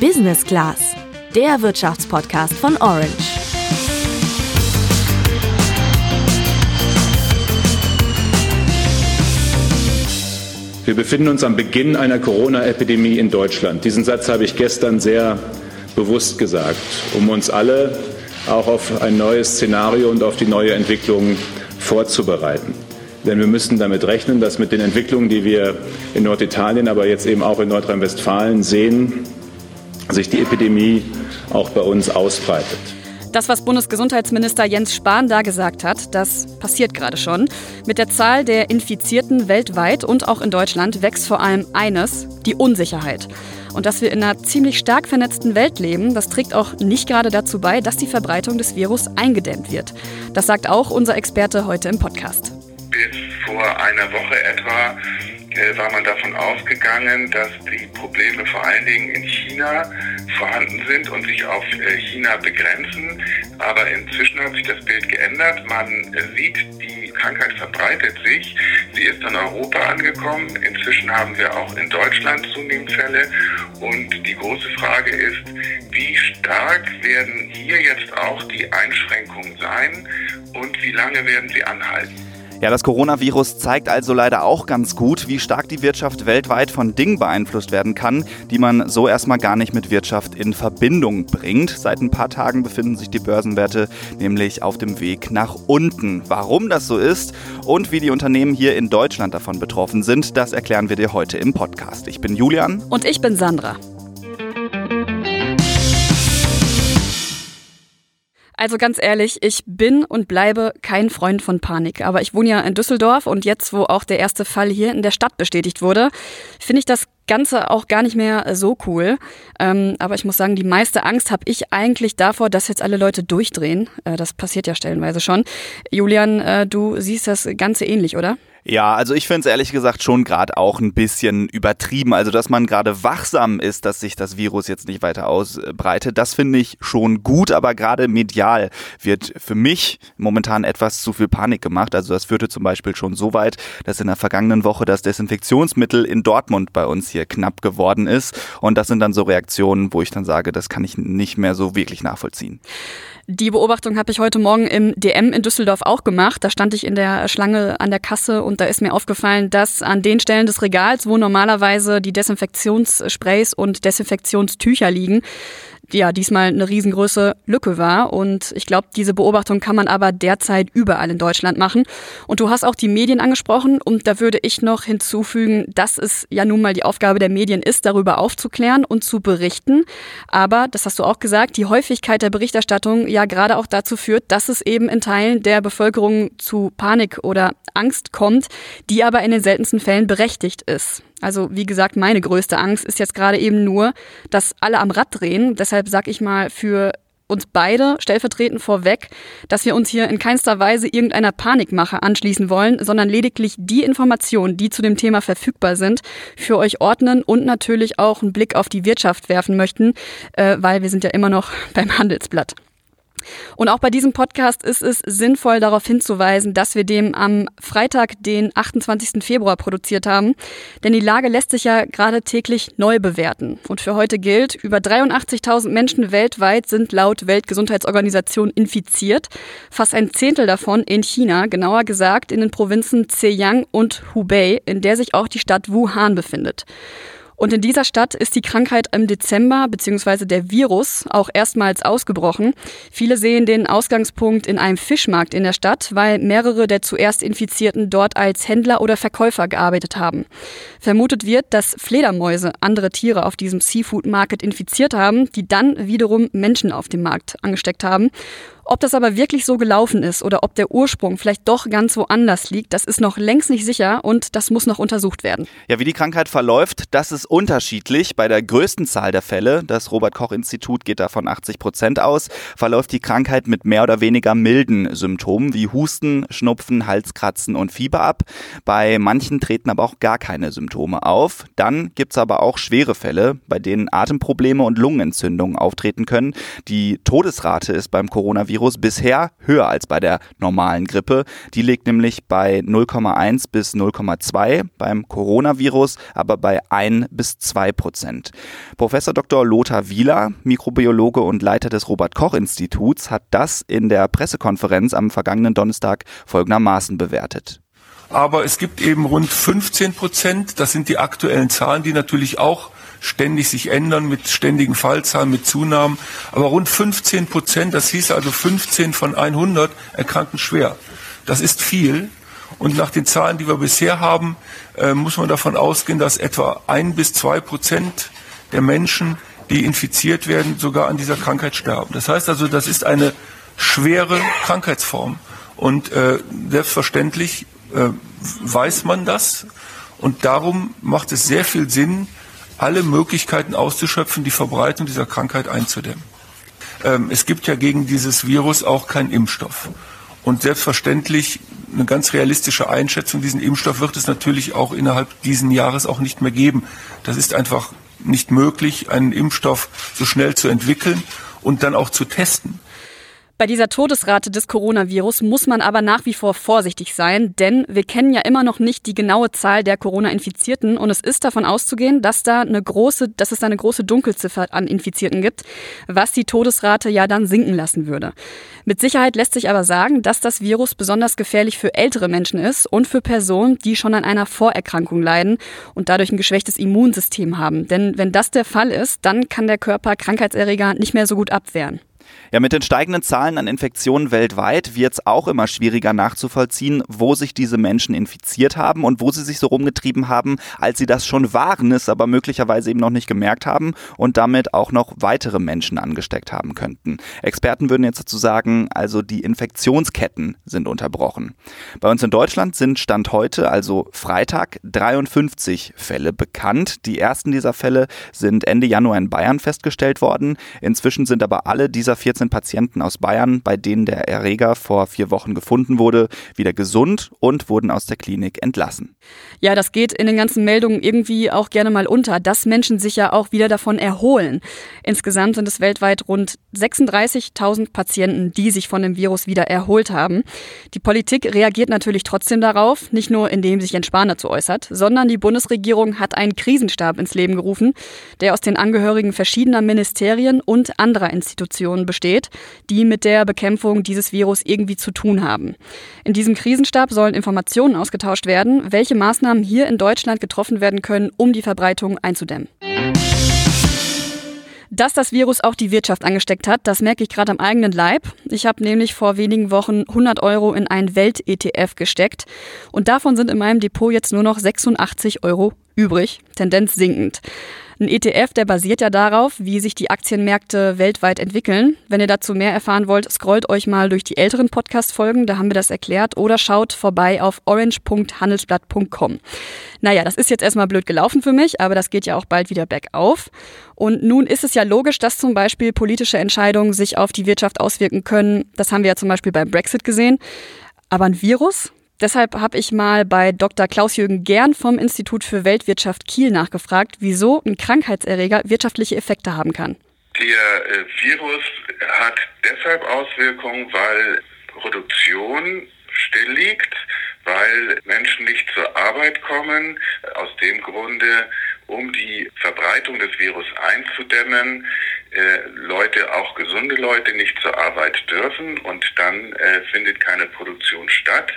Business Class, der Wirtschaftspodcast von Orange. Wir befinden uns am Beginn einer Corona-Epidemie in Deutschland. Diesen Satz habe ich gestern sehr bewusst gesagt, um uns alle auch auf ein neues Szenario und auf die neue Entwicklung vorzubereiten. Denn wir müssen damit rechnen, dass mit den Entwicklungen, die wir in Norditalien, aber jetzt eben auch in Nordrhein-Westfalen sehen, sich die Epidemie auch bei uns ausbreitet. Das, was Bundesgesundheitsminister Jens Spahn da gesagt hat, das passiert gerade schon. Mit der Zahl der Infizierten weltweit und auch in Deutschland wächst vor allem eines, die Unsicherheit. Und dass wir in einer ziemlich stark vernetzten Welt leben, das trägt auch nicht gerade dazu bei, dass die Verbreitung des Virus eingedämmt wird. Das sagt auch unser Experte heute im Podcast. Bis vor einer Woche etwa war man davon ausgegangen, dass die Probleme vor allen Dingen in China vorhanden sind und sich auf äh, China begrenzen. Aber inzwischen hat sich das Bild geändert. Man äh, sieht, die Krankheit verbreitet sich. Sie ist in Europa angekommen. Inzwischen haben wir auch in Deutschland zunehmend Fälle. Und die große Frage ist, wie stark werden hier jetzt auch die Einschränkungen sein und wie lange werden sie anhalten? Ja, das Coronavirus zeigt also leider auch ganz gut, wie stark die Wirtschaft weltweit von Dingen beeinflusst werden kann, die man so erstmal gar nicht mit Wirtschaft in Verbindung bringt. Seit ein paar Tagen befinden sich die Börsenwerte nämlich auf dem Weg nach unten. Warum das so ist und wie die Unternehmen hier in Deutschland davon betroffen sind, das erklären wir dir heute im Podcast. Ich bin Julian. Und ich bin Sandra. Also ganz ehrlich, ich bin und bleibe kein Freund von Panik. Aber ich wohne ja in Düsseldorf und jetzt, wo auch der erste Fall hier in der Stadt bestätigt wurde, finde ich das Ganze auch gar nicht mehr so cool. Ähm, aber ich muss sagen, die meiste Angst habe ich eigentlich davor, dass jetzt alle Leute durchdrehen. Äh, das passiert ja stellenweise schon. Julian, äh, du siehst das Ganze ähnlich, oder? Ja, also ich finde es ehrlich gesagt schon gerade auch ein bisschen übertrieben. Also, dass man gerade wachsam ist, dass sich das Virus jetzt nicht weiter ausbreitet, das finde ich schon gut, aber gerade medial wird für mich momentan etwas zu viel Panik gemacht. Also das führte zum Beispiel schon so weit, dass in der vergangenen Woche das Desinfektionsmittel in Dortmund bei uns hier knapp geworden ist. Und das sind dann so Reaktionen, wo ich dann sage, das kann ich nicht mehr so wirklich nachvollziehen. Die Beobachtung habe ich heute Morgen im DM in Düsseldorf auch gemacht. Da stand ich in der Schlange an der Kasse und da ist mir aufgefallen, dass an den Stellen des Regals, wo normalerweise die Desinfektionssprays und Desinfektionstücher liegen, ja diesmal eine riesengroße Lücke war. Und ich glaube, diese Beobachtung kann man aber derzeit überall in Deutschland machen. Und du hast auch die Medien angesprochen und da würde ich noch hinzufügen, dass es ja nun mal die Aufgabe der Medien ist, darüber aufzuklären und zu berichten. Aber, das hast du auch gesagt, die Häufigkeit der Berichterstattung ja gerade auch dazu führt, dass es eben in Teilen der Bevölkerung zu Panik oder Angst kommt, die aber in den seltensten Fällen berechtigt ist. Also wie gesagt, meine größte Angst ist jetzt gerade eben nur, dass alle am Rad drehen. Deshalb sag ich mal für uns beide stellvertretend vorweg, dass wir uns hier in keinster Weise irgendeiner Panikmache anschließen wollen, sondern lediglich die Informationen, die zu dem Thema verfügbar sind, für euch ordnen und natürlich auch einen Blick auf die Wirtschaft werfen möchten, äh, weil wir sind ja immer noch beim Handelsblatt. Und auch bei diesem Podcast ist es sinnvoll, darauf hinzuweisen, dass wir dem am Freitag, den 28. Februar, produziert haben. Denn die Lage lässt sich ja gerade täglich neu bewerten. Und für heute gilt, über 83.000 Menschen weltweit sind laut Weltgesundheitsorganisation infiziert. Fast ein Zehntel davon in China, genauer gesagt in den Provinzen Zhejiang und Hubei, in der sich auch die Stadt Wuhan befindet. Und in dieser Stadt ist die Krankheit im Dezember bzw. der Virus auch erstmals ausgebrochen. Viele sehen den Ausgangspunkt in einem Fischmarkt in der Stadt, weil mehrere der zuerst Infizierten dort als Händler oder Verkäufer gearbeitet haben. Vermutet wird, dass Fledermäuse andere Tiere auf diesem Seafood Market infiziert haben, die dann wiederum Menschen auf dem Markt angesteckt haben. Ob das aber wirklich so gelaufen ist oder ob der Ursprung vielleicht doch ganz woanders liegt, das ist noch längst nicht sicher und das muss noch untersucht werden. Ja, wie die Krankheit verläuft, das ist unterschiedlich. Bei der größten Zahl der Fälle, das Robert Koch Institut geht davon 80 Prozent aus, verläuft die Krankheit mit mehr oder weniger milden Symptomen wie Husten, Schnupfen, Halskratzen und Fieber ab. Bei manchen treten aber auch gar keine Symptome auf. Dann gibt es aber auch schwere Fälle, bei denen Atemprobleme und Lungenentzündungen auftreten können. Die Todesrate ist beim Coronavirus Coronavirus bisher höher als bei der normalen Grippe. Die liegt nämlich bei 0,1 bis 0,2 beim Coronavirus, aber bei 1 bis 2 Prozent. Professor Dr. Lothar Wieler, Mikrobiologe und Leiter des Robert Koch Instituts, hat das in der Pressekonferenz am vergangenen Donnerstag folgendermaßen bewertet aber es gibt eben rund 15 Prozent, das sind die aktuellen Zahlen, die natürlich auch ständig sich ändern mit ständigen Fallzahlen, mit Zunahmen. Aber rund 15 Prozent, das hieß also 15 von 100 erkranken schwer. Das ist viel. Und nach den Zahlen, die wir bisher haben, äh, muss man davon ausgehen, dass etwa ein bis zwei Prozent der Menschen, die infiziert werden, sogar an dieser Krankheit sterben. Das heißt also, das ist eine schwere Krankheitsform. Und äh, selbstverständlich äh, weiß man das. Und darum macht es sehr viel Sinn, alle Möglichkeiten auszuschöpfen, die Verbreitung dieser Krankheit einzudämmen. Ähm, es gibt ja gegen dieses Virus auch keinen Impfstoff. Und selbstverständlich eine ganz realistische Einschätzung, diesen Impfstoff wird es natürlich auch innerhalb diesen Jahres auch nicht mehr geben. Das ist einfach nicht möglich, einen Impfstoff so schnell zu entwickeln und dann auch zu testen. Bei dieser Todesrate des Coronavirus muss man aber nach wie vor vorsichtig sein, denn wir kennen ja immer noch nicht die genaue Zahl der Corona-Infizierten und es ist davon auszugehen, dass da eine große, dass es da eine große Dunkelziffer an Infizierten gibt, was die Todesrate ja dann sinken lassen würde. Mit Sicherheit lässt sich aber sagen, dass das Virus besonders gefährlich für ältere Menschen ist und für Personen, die schon an einer Vorerkrankung leiden und dadurch ein geschwächtes Immunsystem haben. Denn wenn das der Fall ist, dann kann der Körper Krankheitserreger nicht mehr so gut abwehren. Ja, mit den steigenden Zahlen an Infektionen weltweit wird es auch immer schwieriger nachzuvollziehen, wo sich diese Menschen infiziert haben und wo sie sich so rumgetrieben haben, als sie das schon waren, es aber möglicherweise eben noch nicht gemerkt haben und damit auch noch weitere Menschen angesteckt haben könnten. Experten würden jetzt dazu sagen, also die Infektionsketten sind unterbrochen. Bei uns in Deutschland sind Stand heute, also Freitag, 53 Fälle bekannt. Die ersten dieser Fälle sind Ende Januar in Bayern festgestellt worden. Inzwischen sind aber alle dieser 14 Patienten aus Bayern, bei denen der Erreger vor vier Wochen gefunden wurde, wieder gesund und wurden aus der Klinik entlassen. Ja, das geht in den ganzen Meldungen irgendwie auch gerne mal unter, dass Menschen sich ja auch wieder davon erholen. Insgesamt sind es weltweit rund 36.000 Patienten, die sich von dem Virus wieder erholt haben. Die Politik reagiert natürlich trotzdem darauf, nicht nur indem sich Jens Spahn dazu äußert, sondern die Bundesregierung hat einen Krisenstab ins Leben gerufen, der aus den Angehörigen verschiedener Ministerien und anderer Institutionen besteht die mit der Bekämpfung dieses Virus irgendwie zu tun haben. In diesem Krisenstab sollen Informationen ausgetauscht werden, welche Maßnahmen hier in Deutschland getroffen werden können, um die Verbreitung einzudämmen. Dass das Virus auch die Wirtschaft angesteckt hat, das merke ich gerade am eigenen Leib. Ich habe nämlich vor wenigen Wochen 100 Euro in ein Welt-ETF gesteckt und davon sind in meinem Depot jetzt nur noch 86 Euro übrig, Tendenz sinkend. Ein ETF, der basiert ja darauf, wie sich die Aktienmärkte weltweit entwickeln. Wenn ihr dazu mehr erfahren wollt, scrollt euch mal durch die älteren Podcast-Folgen, da haben wir das erklärt, oder schaut vorbei auf orange.handelsblatt.com. Naja, das ist jetzt erstmal blöd gelaufen für mich, aber das geht ja auch bald wieder bergauf. Und nun ist es ja logisch, dass zum Beispiel politische Entscheidungen sich auf die Wirtschaft auswirken können. Das haben wir ja zum Beispiel beim Brexit gesehen. Aber ein Virus, Deshalb habe ich mal bei Dr. Klaus-Jürgen Gern vom Institut für Weltwirtschaft Kiel nachgefragt, wieso ein Krankheitserreger wirtschaftliche Effekte haben kann. Der äh, Virus hat deshalb Auswirkungen, weil Produktion still liegt, weil Menschen nicht zur Arbeit kommen. Aus dem Grunde, um die Verbreitung des Virus einzudämmen, äh, Leute, auch gesunde Leute, nicht zur Arbeit dürfen und dann äh, findet keine Produktion statt.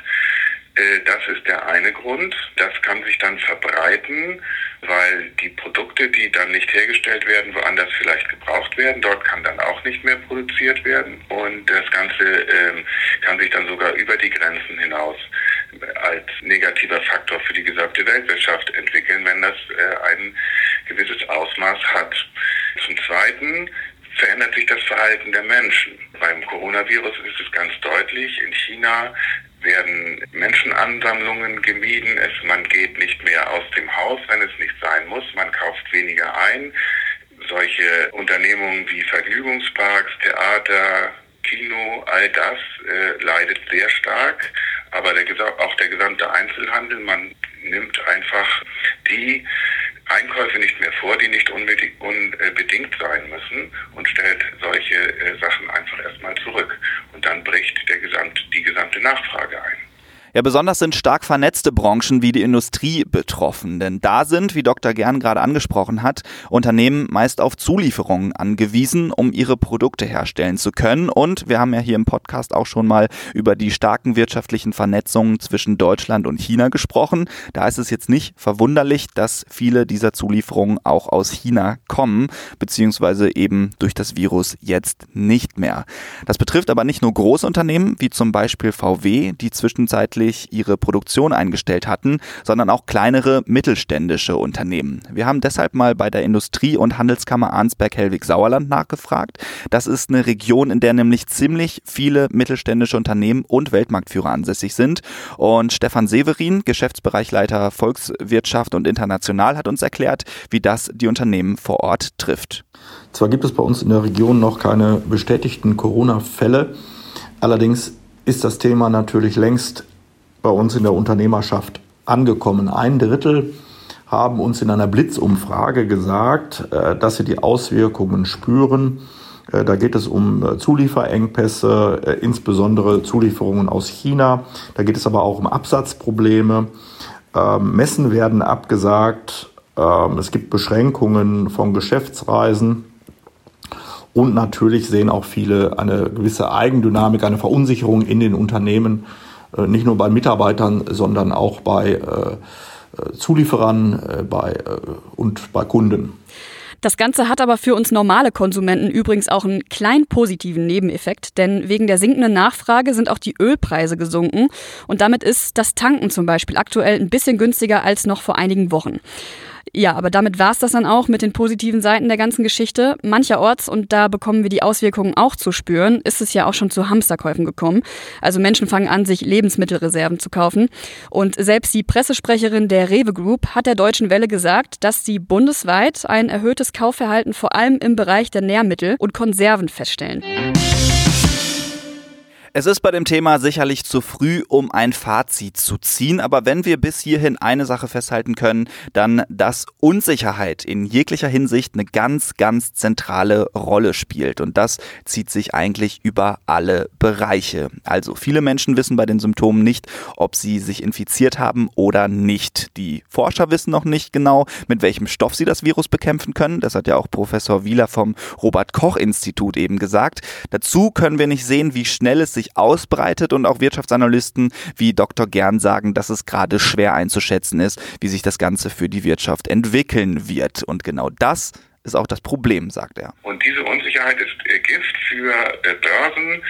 Äh, das ist der eine Grund. Das kann sich dann verbreiten, weil die Produkte, die dann nicht hergestellt werden, woanders vielleicht gebraucht werden. Dort kann dann auch nicht mehr produziert werden. Und das Ganze ähm, kann sich dann sogar über die Grenzen hinaus als negativer Faktor für die gesamte Weltwirtschaft entwickeln, wenn das äh, ein gewisses Ausmaß hat. Zum Zweiten verändert sich das Verhalten der Menschen. Beim Coronavirus ist es ganz deutlich. In China werden Menschenansammlungen gemieden. Es, man geht nicht mehr aus dem Haus, wenn es nicht sein muss. Man kauft weniger ein. Solche Unternehmungen wie Vergnügungsparks, Theater, Kino, all das äh, leidet sehr stark. Aber der, auch der gesamte Einzelhandel, man nimmt einfach die Einkäufe nicht mehr vor, die nicht unbedingt sein müssen und stellt solche äh, Sachen einfach erstmal zurück. Und dann bricht der Gesamt, die gesamte Nachfrage ein. Ja, besonders sind stark vernetzte Branchen wie die Industrie betroffen, denn da sind, wie Dr. Gern gerade angesprochen hat, Unternehmen meist auf Zulieferungen angewiesen, um ihre Produkte herstellen zu können. Und wir haben ja hier im Podcast auch schon mal über die starken wirtschaftlichen Vernetzungen zwischen Deutschland und China gesprochen. Da ist es jetzt nicht verwunderlich, dass viele dieser Zulieferungen auch aus China kommen, beziehungsweise eben durch das Virus jetzt nicht mehr. Das betrifft aber nicht nur große Unternehmen, wie zum Beispiel VW, die zwischenzeitlich zeitlich ihre Produktion eingestellt hatten, sondern auch kleinere mittelständische Unternehmen. Wir haben deshalb mal bei der Industrie- und Handelskammer Arnsberg-Hellwig-Sauerland nachgefragt. Das ist eine Region, in der nämlich ziemlich viele mittelständische Unternehmen und Weltmarktführer ansässig sind. Und Stefan Severin, Geschäftsbereichleiter Volkswirtschaft und International, hat uns erklärt, wie das die Unternehmen vor Ort trifft. Zwar gibt es bei uns in der Region noch keine bestätigten Corona-Fälle, allerdings ist das Thema natürlich längst bei uns in der Unternehmerschaft angekommen. Ein Drittel haben uns in einer Blitzumfrage gesagt, äh, dass sie die Auswirkungen spüren. Äh, da geht es um äh, Zulieferengpässe, insbesondere Zulieferungen aus China. Da geht es aber auch um Absatzprobleme. Ähm, Messen werden abgesagt. Ähm, es gibt Beschränkungen von Geschäftsreisen. Und natürlich sehen auch viele eine gewisse Eigendynamik, eine Verunsicherung in den Unternehmen nicht nur bei Mitarbeitern, sondern auch bei äh, äh, Zulieferern bei, und bei Kunden. Das Ganze hat aber für uns normale Konsumenten übrigens auch einen kleinen positiven Nebeneffekt, denn wegen der sinkenden Nachfrage sind auch die Ölpreise gesunken und damit ist das Tanken zum Beispiel aktuell ein bisschen günstiger als noch vor einigen Wochen. Ja, aber damit war es das dann auch mit den positiven Seiten der ganzen Geschichte. Mancherorts, und da bekommen wir die Auswirkungen auch zu spüren, ist es ja auch schon zu Hamsterkäufen gekommen. Also Menschen fangen an, sich Lebensmittelreserven zu kaufen. Und selbst die Pressesprecherin der Rewe Group hat der Deutschen Welle gesagt, dass sie bundesweit ein erhöhtes Kaufverhalten vor allem im Bereich der Nährmittel und Konserven feststellen. Es ist bei dem Thema sicherlich zu früh, um ein Fazit zu ziehen, aber wenn wir bis hierhin eine Sache festhalten können, dann, dass Unsicherheit in jeglicher Hinsicht eine ganz, ganz zentrale Rolle spielt. Und das zieht sich eigentlich über alle Bereiche. Also viele Menschen wissen bei den Symptomen nicht, ob sie sich infiziert haben oder nicht. Die Forscher wissen noch nicht genau, mit welchem Stoff sie das Virus bekämpfen können. Das hat ja auch Professor Wieler vom Robert Koch Institut eben gesagt. Dazu können wir nicht sehen, wie schnell es sich ausbreitet und auch Wirtschaftsanalysten wie Dr. Gern sagen, dass es gerade schwer einzuschätzen ist, wie sich das Ganze für die Wirtschaft entwickeln wird. Und genau das ist auch das Problem, sagt er. Und diese Unsicherheit ist äh, Gift für äh, Börsen.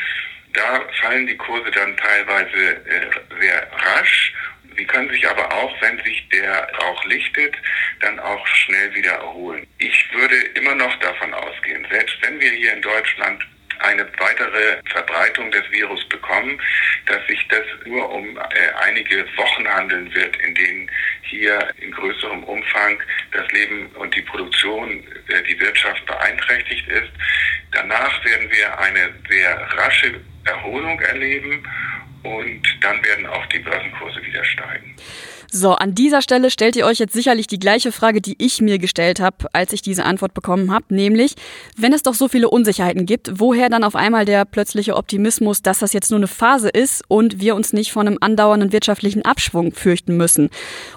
Da fallen die Kurse dann teilweise äh, sehr rasch. Sie können sich aber auch, wenn sich der Rauch lichtet, dann auch schnell wieder erholen. Ich würde immer noch davon ausgehen, selbst wenn wir hier in Deutschland eine weitere Verbreitung des Virus bekommen, dass sich das nur um äh, einige Wochen handeln wird, in denen hier in größerem Umfang das Leben und die Produktion, äh, die Wirtschaft beeinträchtigt ist. Danach werden wir eine sehr rasche Erholung erleben und dann werden auch die Börsenkurse wieder steigen. So, an dieser Stelle stellt ihr euch jetzt sicherlich die gleiche Frage, die ich mir gestellt habe, als ich diese Antwort bekommen habe, nämlich, wenn es doch so viele Unsicherheiten gibt, woher dann auf einmal der plötzliche Optimismus, dass das jetzt nur eine Phase ist und wir uns nicht von einem andauernden wirtschaftlichen Abschwung fürchten müssen?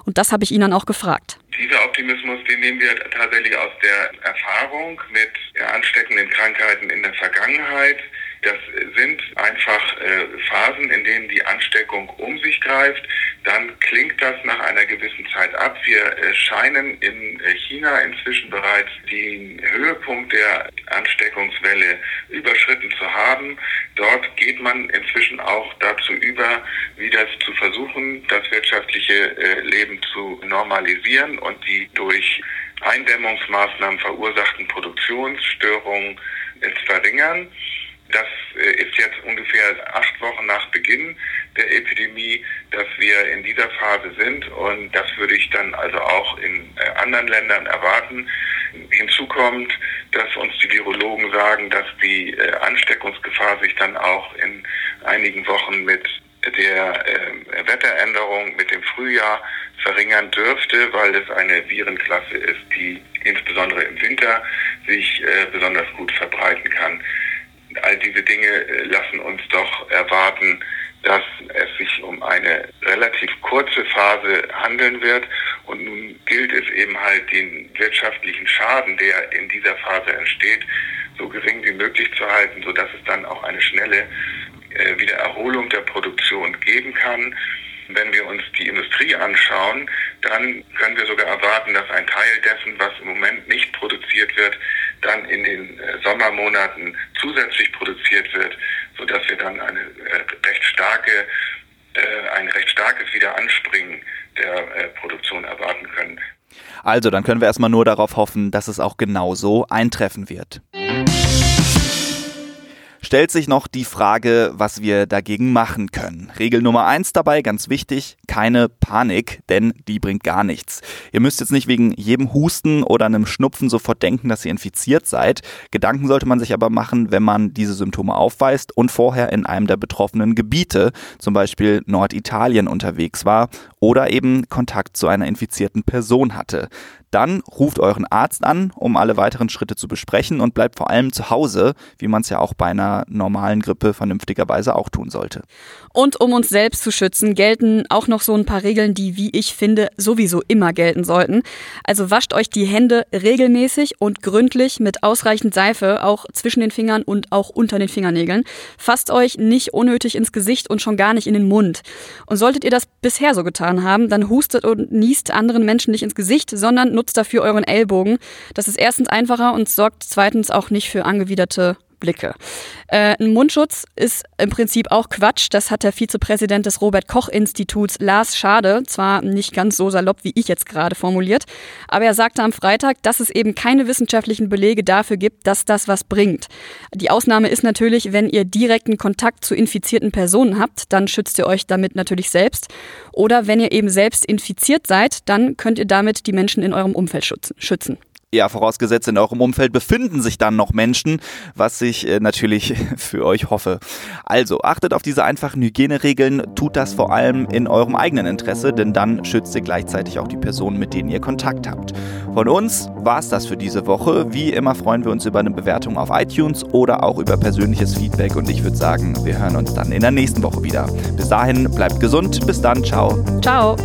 Und das habe ich ihn dann auch gefragt. Dieser Optimismus, den nehmen wir tatsächlich aus der Erfahrung mit ansteckenden Krankheiten in der Vergangenheit. Das sind einfach äh, Phasen, in denen die Ansteckung um sich greift. Dann klingt das nach einer gewissen Zeit ab. Wir äh, scheinen in äh, China inzwischen bereits den Höhepunkt der Ansteckungswelle überschritten zu haben. Dort geht man inzwischen auch dazu über, wieder zu versuchen, das wirtschaftliche äh, Leben zu normalisieren und die durch Eindämmungsmaßnahmen verursachten Produktionsstörungen äh, zu verringern. Das äh, ist jetzt ungefähr acht Wochen nach Beginn der Epidemie, dass wir in dieser Phase sind und das würde ich dann also auch in äh, anderen Ländern erwarten. Hinzu kommt, dass uns die Virologen sagen, dass die äh, Ansteckungsgefahr sich dann auch in einigen Wochen mit der Wetteränderung, mit dem Frühjahr verringern dürfte, weil es eine Virenklasse ist, die insbesondere im Winter sich besonders gut verbreiten kann all diese Dinge äh, lassen uns doch erwarten, dass es sich um eine relativ kurze Phase handeln wird. Und nun gilt es eben halt, den wirtschaftlichen Schaden, der in dieser Phase entsteht, so gering wie möglich zu halten, sodass es dann auch eine schnelle äh, Wiedererholung der Produktion geben kann. Wenn wir uns die Industrie anschauen, dann können wir sogar erwarten, dass ein Teil dessen, was im Moment nicht produziert wird, dann in den äh, Sommermonaten zusätzlich produziert wird, sodass wir dann eine äh, recht starke, äh, ein recht starkes Wiederanspringen der Produktion erwarten können. Also, dann können wir erstmal nur darauf hoffen, dass es auch genauso eintreffen wird stellt sich noch die Frage, was wir dagegen machen können. Regel Nummer eins dabei, ganz wichtig, keine Panik, denn die bringt gar nichts. Ihr müsst jetzt nicht wegen jedem Husten oder einem Schnupfen sofort denken, dass ihr infiziert seid. Gedanken sollte man sich aber machen, wenn man diese Symptome aufweist und vorher in einem der betroffenen Gebiete, zum Beispiel Norditalien, unterwegs war oder eben Kontakt zu einer infizierten Person hatte. Dann ruft euren Arzt an, um alle weiteren Schritte zu besprechen und bleibt vor allem zu Hause, wie man es ja auch bei einer normalen Grippe vernünftigerweise auch tun sollte. Und um uns selbst zu schützen, gelten auch noch so ein paar Regeln, die, wie ich finde, sowieso immer gelten sollten. Also wascht euch die Hände regelmäßig und gründlich mit ausreichend Seife, auch zwischen den Fingern und auch unter den Fingernägeln. Fasst euch nicht unnötig ins Gesicht und schon gar nicht in den Mund. Und solltet ihr das bisher so getan haben, dann hustet und niest anderen Menschen nicht ins Gesicht, sondern nutzt dafür euren Ellbogen. Das ist erstens einfacher und sorgt zweitens auch nicht für angewiderte Blicke. Äh, ein Mundschutz ist im Prinzip auch Quatsch. Das hat der Vizepräsident des Robert Koch Instituts, Lars Schade, zwar nicht ganz so salopp, wie ich jetzt gerade formuliert, aber er sagte am Freitag, dass es eben keine wissenschaftlichen Belege dafür gibt, dass das was bringt. Die Ausnahme ist natürlich, wenn ihr direkten Kontakt zu infizierten Personen habt, dann schützt ihr euch damit natürlich selbst. Oder wenn ihr eben selbst infiziert seid, dann könnt ihr damit die Menschen in eurem Umfeld schützen. Ja, vorausgesetzt in eurem Umfeld befinden sich dann noch Menschen, was ich äh, natürlich für euch hoffe. Also achtet auf diese einfachen Hygieneregeln, tut das vor allem in eurem eigenen Interesse, denn dann schützt ihr gleichzeitig auch die Personen, mit denen ihr Kontakt habt. Von uns war es das für diese Woche. Wie immer freuen wir uns über eine Bewertung auf iTunes oder auch über persönliches Feedback und ich würde sagen, wir hören uns dann in der nächsten Woche wieder. Bis dahin bleibt gesund, bis dann, ciao. Ciao.